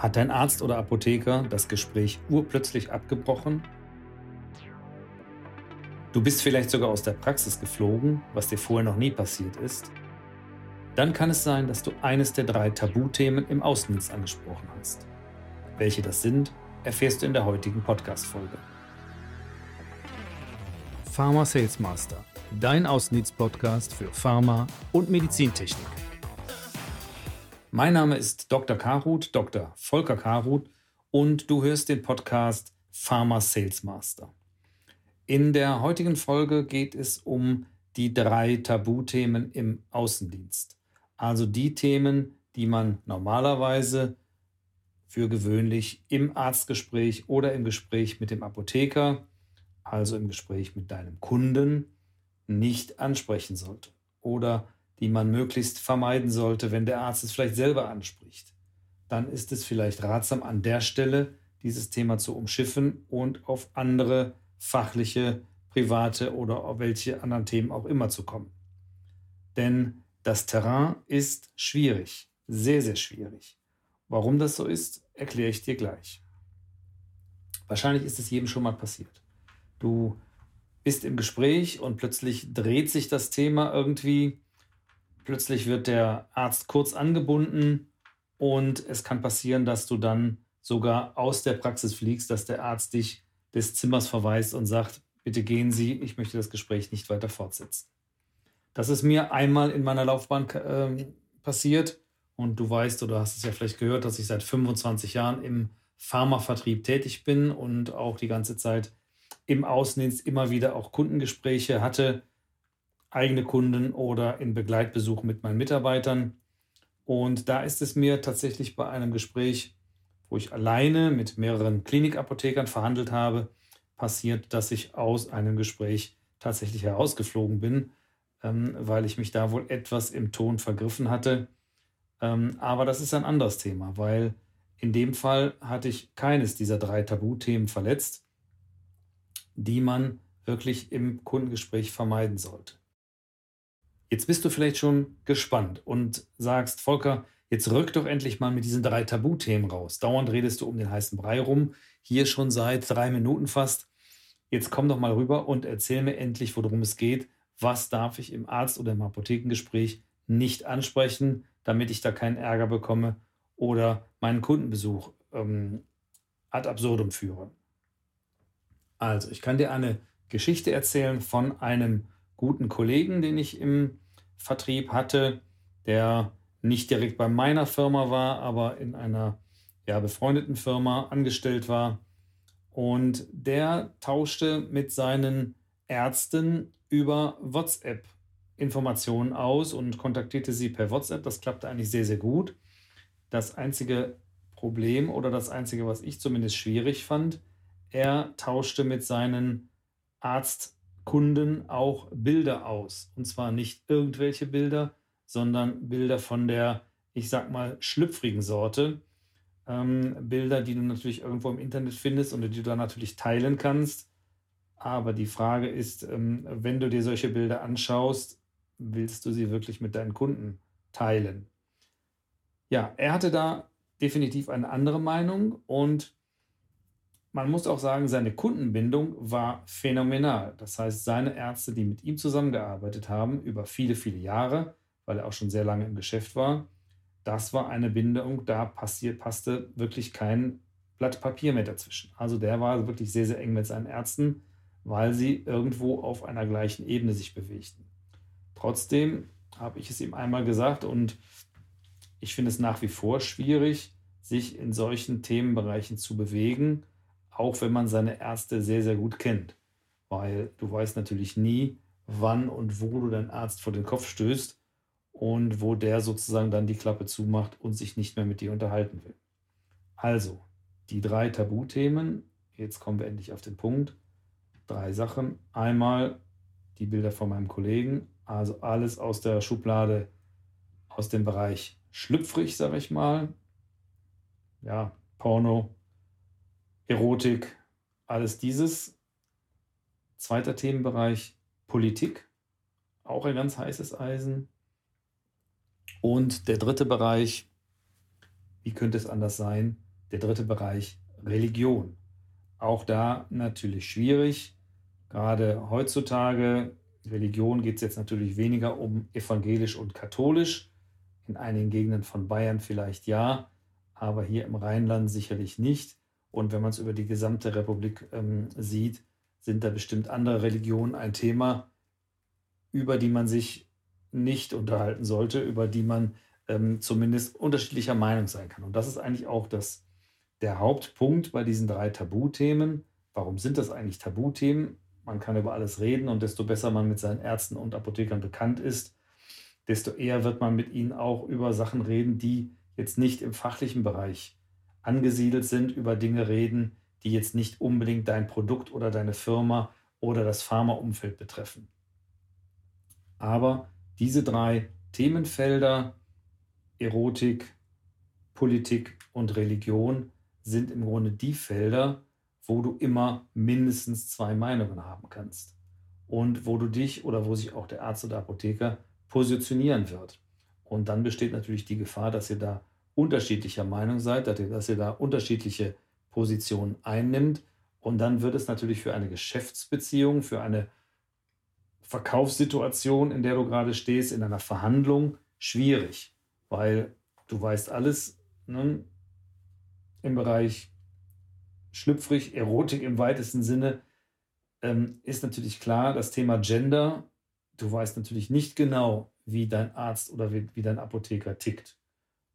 Hat dein Arzt oder Apotheker das Gespräch urplötzlich abgebrochen? Du bist vielleicht sogar aus der Praxis geflogen, was dir vorher noch nie passiert ist. Dann kann es sein, dass du eines der drei Tabuthemen im Außendienst angesprochen hast. Welche das sind, erfährst du in der heutigen Podcast-Folge. Pharma Sales Master, dein Außendienst-Podcast für Pharma und Medizintechnik. Mein Name ist Dr. Karuth, Dr. Volker Karuth und du hörst den Podcast Pharma Sales Master. In der heutigen Folge geht es um die drei Tabuthemen im Außendienst. Also die Themen, die man normalerweise für gewöhnlich im Arztgespräch oder im Gespräch mit dem Apotheker, also im Gespräch mit deinem Kunden, nicht ansprechen sollte oder die man möglichst vermeiden sollte, wenn der Arzt es vielleicht selber anspricht. Dann ist es vielleicht ratsam, an der Stelle dieses Thema zu umschiffen und auf andere fachliche, private oder auf welche anderen Themen auch immer zu kommen. Denn das Terrain ist schwierig, sehr, sehr schwierig. Warum das so ist, erkläre ich dir gleich. Wahrscheinlich ist es jedem schon mal passiert. Du bist im Gespräch und plötzlich dreht sich das Thema irgendwie Plötzlich wird der Arzt kurz angebunden und es kann passieren, dass du dann sogar aus der Praxis fliegst, dass der Arzt dich des Zimmers verweist und sagt, bitte gehen Sie, ich möchte das Gespräch nicht weiter fortsetzen. Das ist mir einmal in meiner Laufbahn äh, passiert und du weißt oder hast es ja vielleicht gehört, dass ich seit 25 Jahren im Pharmavertrieb tätig bin und auch die ganze Zeit im Außendienst immer wieder auch Kundengespräche hatte eigene Kunden oder in Begleitbesuch mit meinen Mitarbeitern. Und da ist es mir tatsächlich bei einem Gespräch, wo ich alleine mit mehreren Klinikapothekern verhandelt habe, passiert, dass ich aus einem Gespräch tatsächlich herausgeflogen bin, ähm, weil ich mich da wohl etwas im Ton vergriffen hatte. Ähm, aber das ist ein anderes Thema, weil in dem Fall hatte ich keines dieser drei Tabuthemen verletzt, die man wirklich im Kundengespräch vermeiden sollte. Jetzt bist du vielleicht schon gespannt und sagst, Volker, jetzt rück doch endlich mal mit diesen drei Tabuthemen raus. Dauernd redest du um den heißen Brei rum, hier schon seit drei Minuten fast. Jetzt komm doch mal rüber und erzähl mir endlich, worum es geht. Was darf ich im Arzt- oder im Apothekengespräch nicht ansprechen, damit ich da keinen Ärger bekomme oder meinen Kundenbesuch ähm, ad absurdum führe? Also, ich kann dir eine Geschichte erzählen von einem guten Kollegen, den ich im Vertrieb hatte, der nicht direkt bei meiner Firma war, aber in einer ja, befreundeten Firma angestellt war. Und der tauschte mit seinen Ärzten über WhatsApp Informationen aus und kontaktierte sie per WhatsApp. Das klappte eigentlich sehr, sehr gut. Das einzige Problem oder das einzige, was ich zumindest schwierig fand, er tauschte mit seinen Arzt Kunden auch Bilder aus. Und zwar nicht irgendwelche Bilder, sondern Bilder von der, ich sag mal, schlüpfrigen Sorte. Ähm, Bilder, die du natürlich irgendwo im Internet findest und die du dann natürlich teilen kannst. Aber die Frage ist, ähm, wenn du dir solche Bilder anschaust, willst du sie wirklich mit deinen Kunden teilen? Ja, er hatte da definitiv eine andere Meinung und man muss auch sagen, seine Kundenbindung war phänomenal. Das heißt, seine Ärzte, die mit ihm zusammengearbeitet haben, über viele, viele Jahre, weil er auch schon sehr lange im Geschäft war, das war eine Bindung, da passiert, passte wirklich kein Blatt Papier mehr dazwischen. Also der war wirklich sehr, sehr eng mit seinen Ärzten, weil sie irgendwo auf einer gleichen Ebene sich bewegten. Trotzdem habe ich es ihm einmal gesagt und ich finde es nach wie vor schwierig, sich in solchen Themenbereichen zu bewegen auch wenn man seine Ärzte sehr, sehr gut kennt. Weil du weißt natürlich nie, wann und wo du deinen Arzt vor den Kopf stößt und wo der sozusagen dann die Klappe zumacht und sich nicht mehr mit dir unterhalten will. Also, die drei Tabuthemen, jetzt kommen wir endlich auf den Punkt. Drei Sachen. Einmal die Bilder von meinem Kollegen, also alles aus der Schublade, aus dem Bereich schlüpfrig, sage ich mal. Ja, Porno, Erotik, alles dieses. Zweiter Themenbereich Politik, auch ein ganz heißes Eisen. Und der dritte Bereich, wie könnte es anders sein, der dritte Bereich Religion. Auch da natürlich schwierig. Gerade heutzutage, Religion geht es jetzt natürlich weniger um evangelisch und katholisch. In einigen Gegenden von Bayern vielleicht ja, aber hier im Rheinland sicherlich nicht. Und wenn man es über die gesamte Republik ähm, sieht, sind da bestimmt andere Religionen ein Thema, über die man sich nicht unterhalten sollte, über die man ähm, zumindest unterschiedlicher Meinung sein kann. Und das ist eigentlich auch das, der Hauptpunkt bei diesen drei Tabuthemen. Warum sind das eigentlich Tabuthemen? Man kann über alles reden und desto besser man mit seinen Ärzten und Apothekern bekannt ist, desto eher wird man mit ihnen auch über Sachen reden, die jetzt nicht im fachlichen Bereich angesiedelt sind, über Dinge reden, die jetzt nicht unbedingt dein Produkt oder deine Firma oder das Pharmaumfeld betreffen. Aber diese drei Themenfelder, Erotik, Politik und Religion, sind im Grunde die Felder, wo du immer mindestens zwei Meinungen haben kannst und wo du dich oder wo sich auch der Arzt oder Apotheker positionieren wird. Und dann besteht natürlich die Gefahr, dass ihr da unterschiedlicher Meinung seid, dass ihr, da unterschiedliche Positionen einnimmt. Und dann wird es natürlich für eine Geschäftsbeziehung, für eine Verkaufssituation, in der du gerade stehst, in einer Verhandlung schwierig, weil du weißt alles ne, im Bereich schlüpfrig, Erotik im weitesten Sinne, ähm, ist natürlich klar, das Thema Gender, du weißt natürlich nicht genau, wie dein Arzt oder wie, wie dein Apotheker tickt.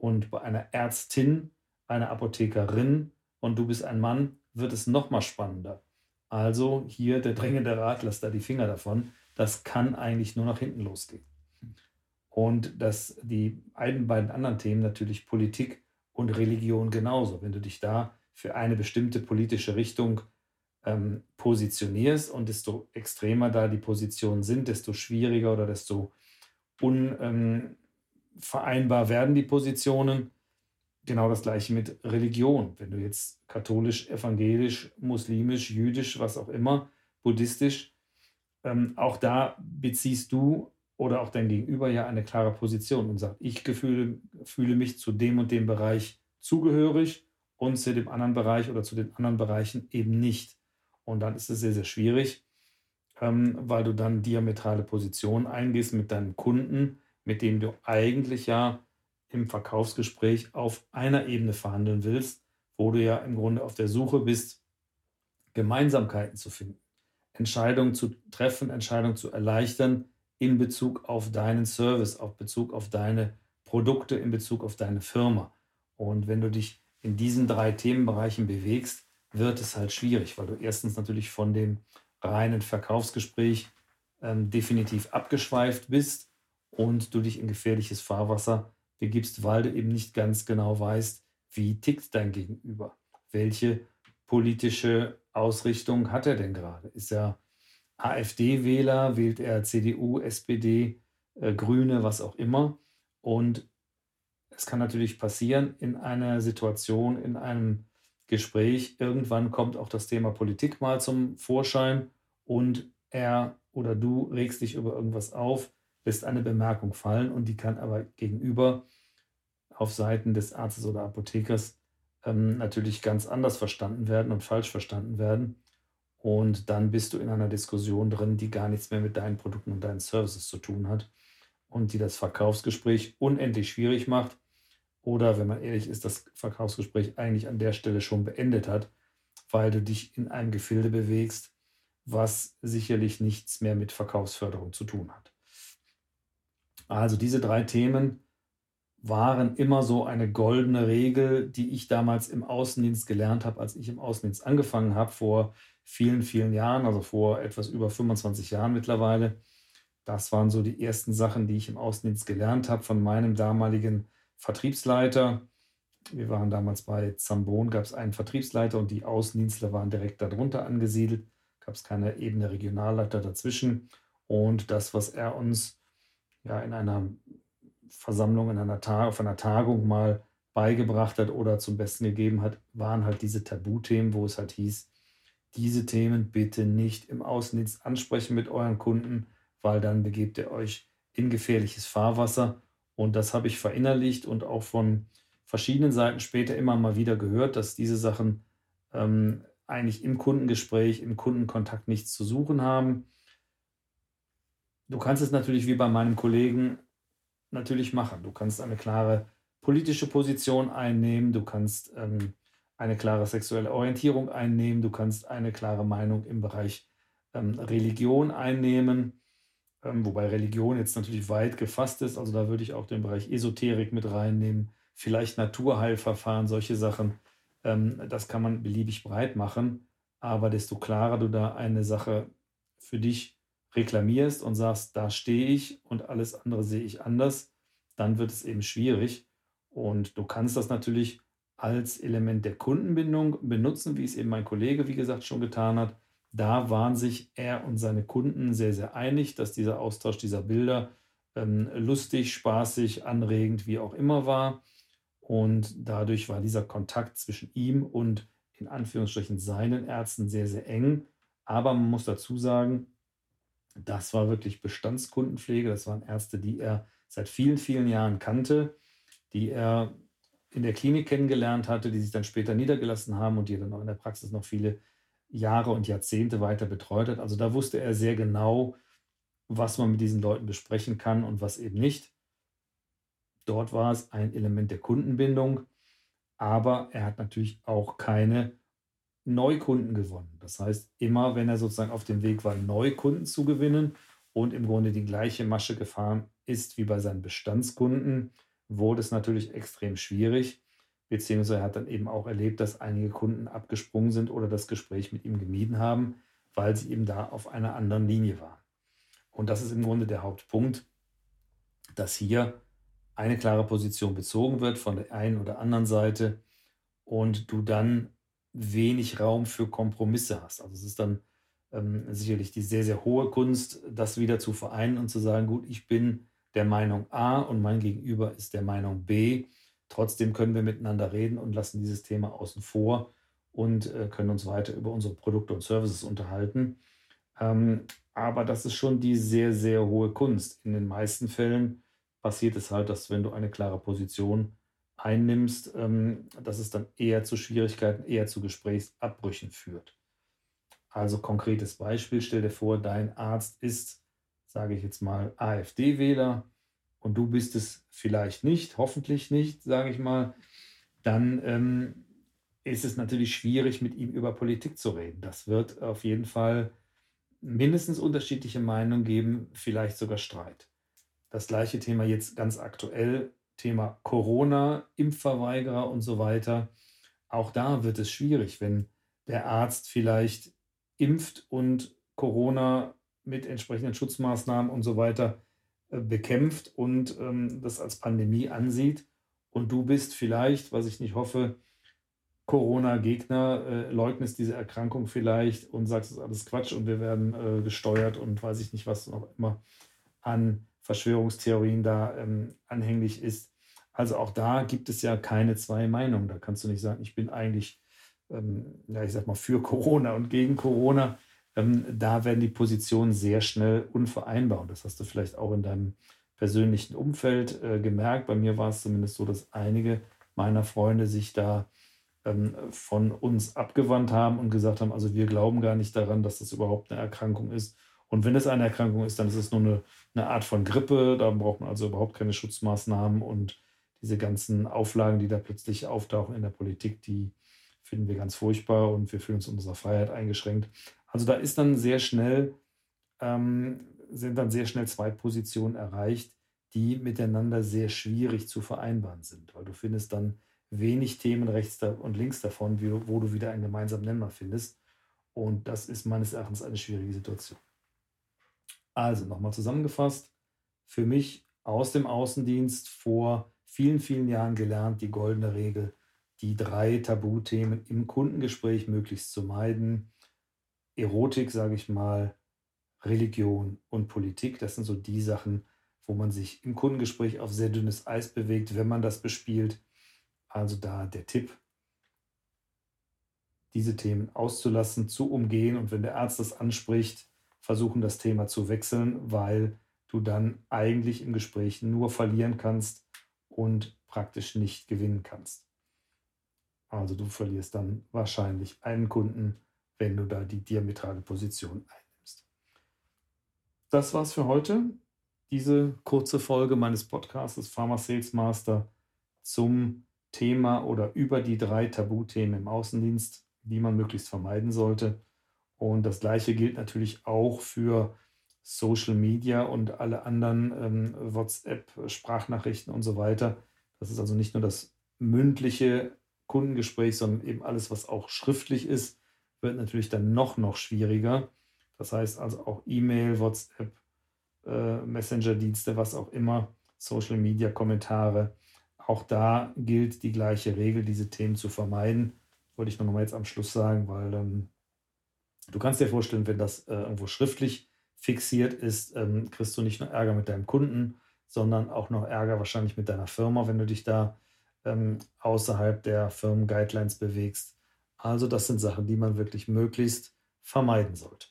Und bei einer Ärztin, einer Apothekerin und du bist ein Mann, wird es noch mal spannender. Also hier der drängende Rat, lass da die Finger davon. Das kann eigentlich nur nach hinten losgehen. Und dass die beiden anderen Themen natürlich Politik und Religion genauso. Wenn du dich da für eine bestimmte politische Richtung ähm, positionierst und desto extremer da die Positionen sind, desto schwieriger oder desto un, ähm, vereinbar werden die Positionen. Genau das gleiche mit Religion. Wenn du jetzt katholisch, evangelisch, muslimisch, jüdisch, was auch immer, buddhistisch, ähm, auch da beziehst du oder auch dein Gegenüber ja eine klare Position und sagt, ich gefühle, fühle mich zu dem und dem Bereich zugehörig und zu dem anderen Bereich oder zu den anderen Bereichen eben nicht. Und dann ist es sehr, sehr schwierig, ähm, weil du dann diametrale Positionen eingehst mit deinem Kunden, mit dem du eigentlich ja im Verkaufsgespräch auf einer Ebene verhandeln willst, wo du ja im Grunde auf der Suche bist, Gemeinsamkeiten zu finden, Entscheidungen zu treffen, Entscheidungen zu erleichtern in Bezug auf deinen Service, auf Bezug auf deine Produkte, in Bezug auf deine Firma. Und wenn du dich in diesen drei Themenbereichen bewegst, wird es halt schwierig, weil du erstens natürlich von dem reinen Verkaufsgespräch ähm, definitiv abgeschweift bist und du dich in gefährliches Fahrwasser begibst, weil du eben nicht ganz genau weißt, wie tickt dein Gegenüber? Welche politische Ausrichtung hat er denn gerade? Ist er AfD-Wähler? Wählt er CDU, SPD, äh, Grüne, was auch immer? Und es kann natürlich passieren in einer Situation, in einem Gespräch, irgendwann kommt auch das Thema Politik mal zum Vorschein und er oder du regst dich über irgendwas auf, lässt eine Bemerkung fallen und die kann aber gegenüber auf Seiten des Arztes oder Apothekers ähm, natürlich ganz anders verstanden werden und falsch verstanden werden. Und dann bist du in einer Diskussion drin, die gar nichts mehr mit deinen Produkten und deinen Services zu tun hat und die das Verkaufsgespräch unendlich schwierig macht. Oder wenn man ehrlich ist, das Verkaufsgespräch eigentlich an der Stelle schon beendet hat, weil du dich in einem Gefilde bewegst, was sicherlich nichts mehr mit Verkaufsförderung zu tun hat. Also diese drei Themen waren immer so eine goldene Regel, die ich damals im Außendienst gelernt habe, als ich im Außendienst angefangen habe, vor vielen, vielen Jahren, also vor etwas über 25 Jahren mittlerweile. Das waren so die ersten Sachen, die ich im Außendienst gelernt habe von meinem damaligen Vertriebsleiter. Wir waren damals bei Zambon, gab es einen Vertriebsleiter und die Außendienstler waren direkt darunter angesiedelt. Gab es keine Ebene Regionalleiter dazwischen. Und das, was er uns ja in einer Versammlung, in einer auf einer Tagung mal beigebracht hat oder zum Besten gegeben hat, waren halt diese Tabuthemen, wo es halt hieß, diese Themen bitte nicht im Außendienst ansprechen mit euren Kunden, weil dann begebt ihr euch in gefährliches Fahrwasser. Und das habe ich verinnerlicht und auch von verschiedenen Seiten später immer mal wieder gehört, dass diese Sachen ähm, eigentlich im Kundengespräch, im Kundenkontakt nichts zu suchen haben. Du kannst es natürlich wie bei meinem Kollegen natürlich machen. Du kannst eine klare politische Position einnehmen, du kannst ähm, eine klare sexuelle Orientierung einnehmen, du kannst eine klare Meinung im Bereich ähm, Religion einnehmen, ähm, wobei Religion jetzt natürlich weit gefasst ist, also da würde ich auch den Bereich Esoterik mit reinnehmen, vielleicht Naturheilverfahren, solche Sachen. Ähm, das kann man beliebig breit machen, aber desto klarer du da eine Sache für dich reklamierst und sagst, da stehe ich und alles andere sehe ich anders, dann wird es eben schwierig. Und du kannst das natürlich als Element der Kundenbindung benutzen, wie es eben mein Kollege, wie gesagt, schon getan hat. Da waren sich er und seine Kunden sehr, sehr einig, dass dieser Austausch dieser Bilder ähm, lustig, spaßig, anregend, wie auch immer war. Und dadurch war dieser Kontakt zwischen ihm und in Anführungsstrichen seinen Ärzten sehr, sehr eng. Aber man muss dazu sagen, das war wirklich Bestandskundenpflege. Das waren Ärzte, die er seit vielen, vielen Jahren kannte, die er in der Klinik kennengelernt hatte, die sich dann später niedergelassen haben und die er dann auch in der Praxis noch viele Jahre und Jahrzehnte weiter betreut hat. Also da wusste er sehr genau, was man mit diesen Leuten besprechen kann und was eben nicht. Dort war es ein Element der Kundenbindung, aber er hat natürlich auch keine Neukunden gewonnen. Das heißt, immer wenn er sozusagen auf dem Weg war, Neukunden zu gewinnen und im Grunde die gleiche Masche gefahren ist wie bei seinen Bestandskunden, wurde es natürlich extrem schwierig. Beziehungsweise er hat dann eben auch erlebt, dass einige Kunden abgesprungen sind oder das Gespräch mit ihm gemieden haben, weil sie eben da auf einer anderen Linie waren. Und das ist im Grunde der Hauptpunkt, dass hier eine klare Position bezogen wird von der einen oder anderen Seite und du dann wenig Raum für Kompromisse hast. Also es ist dann ähm, sicherlich die sehr, sehr hohe Kunst, das wieder zu vereinen und zu sagen, gut, ich bin der Meinung A und mein Gegenüber ist der Meinung B. Trotzdem können wir miteinander reden und lassen dieses Thema außen vor und äh, können uns weiter über unsere Produkte und Services unterhalten. Ähm, aber das ist schon die sehr, sehr hohe Kunst. In den meisten Fällen passiert es halt, dass wenn du eine klare Position einnimmst, ähm, dass es dann eher zu Schwierigkeiten, eher zu Gesprächsabbrüchen führt. Also konkretes Beispiel, stell dir vor, dein Arzt ist, sage ich jetzt mal, AfD-Wähler und du bist es vielleicht nicht, hoffentlich nicht, sage ich mal, dann ähm, ist es natürlich schwierig, mit ihm über Politik zu reden. Das wird auf jeden Fall mindestens unterschiedliche Meinungen geben, vielleicht sogar Streit. Das gleiche Thema jetzt ganz aktuell Thema Corona, Impfverweigerer und so weiter. Auch da wird es schwierig, wenn der Arzt vielleicht impft und Corona mit entsprechenden Schutzmaßnahmen und so weiter äh, bekämpft und ähm, das als Pandemie ansieht. Und du bist vielleicht, was ich nicht hoffe, Corona-Gegner, äh, leugnest diese Erkrankung vielleicht und sagst, es ist alles Quatsch und wir werden äh, gesteuert und weiß ich nicht, was noch immer an Verschwörungstheorien da ähm, anhänglich ist. Also auch da gibt es ja keine zwei Meinungen. Da kannst du nicht sagen, ich bin eigentlich, ähm, ja, ich sag mal, für Corona und gegen Corona. Ähm, da werden die Positionen sehr schnell unvereinbar. Und das hast du vielleicht auch in deinem persönlichen Umfeld äh, gemerkt. Bei mir war es zumindest so, dass einige meiner Freunde sich da ähm, von uns abgewandt haben und gesagt haben, also wir glauben gar nicht daran, dass das überhaupt eine Erkrankung ist und wenn es eine Erkrankung ist, dann ist es nur eine, eine Art von Grippe. Da braucht man also überhaupt keine Schutzmaßnahmen. Und diese ganzen Auflagen, die da plötzlich auftauchen in der Politik, die finden wir ganz furchtbar und wir fühlen uns in unserer Freiheit eingeschränkt. Also da ist dann sehr schnell, ähm, sind dann sehr schnell zwei Positionen erreicht, die miteinander sehr schwierig zu vereinbaren sind, weil du findest dann wenig Themen rechts und links davon, wo du wieder einen gemeinsamen Nenner findest. Und das ist meines Erachtens eine schwierige Situation. Also nochmal zusammengefasst, für mich aus dem Außendienst vor vielen, vielen Jahren gelernt, die goldene Regel, die drei Tabuthemen im Kundengespräch möglichst zu meiden. Erotik, sage ich mal, Religion und Politik, das sind so die Sachen, wo man sich im Kundengespräch auf sehr dünnes Eis bewegt, wenn man das bespielt. Also da der Tipp, diese Themen auszulassen, zu umgehen und wenn der Arzt das anspricht, versuchen, das Thema zu wechseln, weil du dann eigentlich im Gespräch nur verlieren kannst und praktisch nicht gewinnen kannst. Also du verlierst dann wahrscheinlich einen Kunden, wenn du da die diametrale Position einnimmst. Das war's für heute. Diese kurze Folge meines Podcasts Pharma Sales Master zum Thema oder über die drei Tabuthemen im Außendienst, die man möglichst vermeiden sollte. Und das gleiche gilt natürlich auch für Social Media und alle anderen ähm, WhatsApp, Sprachnachrichten und so weiter. Das ist also nicht nur das mündliche Kundengespräch, sondern eben alles, was auch schriftlich ist, wird natürlich dann noch, noch schwieriger. Das heißt also auch E-Mail, WhatsApp, äh, Messenger-Dienste, was auch immer, Social Media, Kommentare. Auch da gilt die gleiche Regel, diese Themen zu vermeiden. Wollte ich nur noch mal jetzt am Schluss sagen, weil ähm, du kannst dir vorstellen, wenn das äh, irgendwo schriftlich fixiert ist, ähm, kriegst du nicht nur Ärger mit deinem Kunden, sondern auch noch Ärger wahrscheinlich mit deiner Firma, wenn du dich da ähm, außerhalb der Firmen-Guidelines bewegst. Also das sind Sachen, die man wirklich möglichst vermeiden sollte.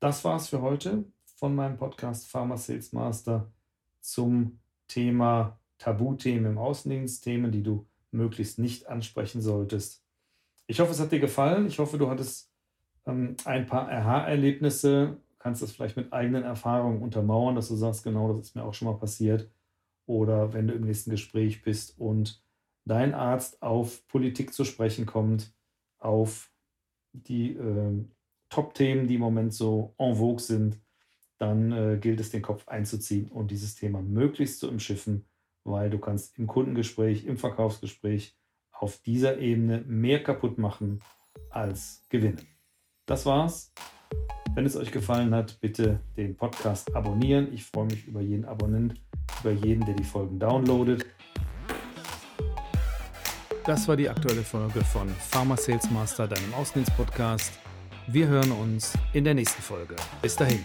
Das war's für heute von meinem Podcast Pharma Sales Master zum Thema Tabuthemen im Außendienst, Themen, die du möglichst nicht ansprechen solltest. Ich hoffe, es hat dir gefallen. Ich hoffe, du hattest ähm, ein paar Aha-Erlebnisse kannst das vielleicht mit eigenen Erfahrungen untermauern, dass du sagst, genau, das ist mir auch schon mal passiert. Oder wenn du im nächsten Gespräch bist und dein Arzt auf Politik zu sprechen kommt, auf die äh, Top-Themen, die im Moment so en vogue sind, dann äh, gilt es, den Kopf einzuziehen und dieses Thema möglichst zu umschiffen, weil du kannst im Kundengespräch, im Verkaufsgespräch auf dieser Ebene mehr kaputt machen als gewinnen. Das war's. Wenn es euch gefallen hat, bitte den Podcast abonnieren. Ich freue mich über jeden Abonnent, über jeden, der die Folgen downloadet. Das war die aktuelle Folge von Pharma Sales Master, deinem Außendienst-Podcast. Wir hören uns in der nächsten Folge. Bis dahin.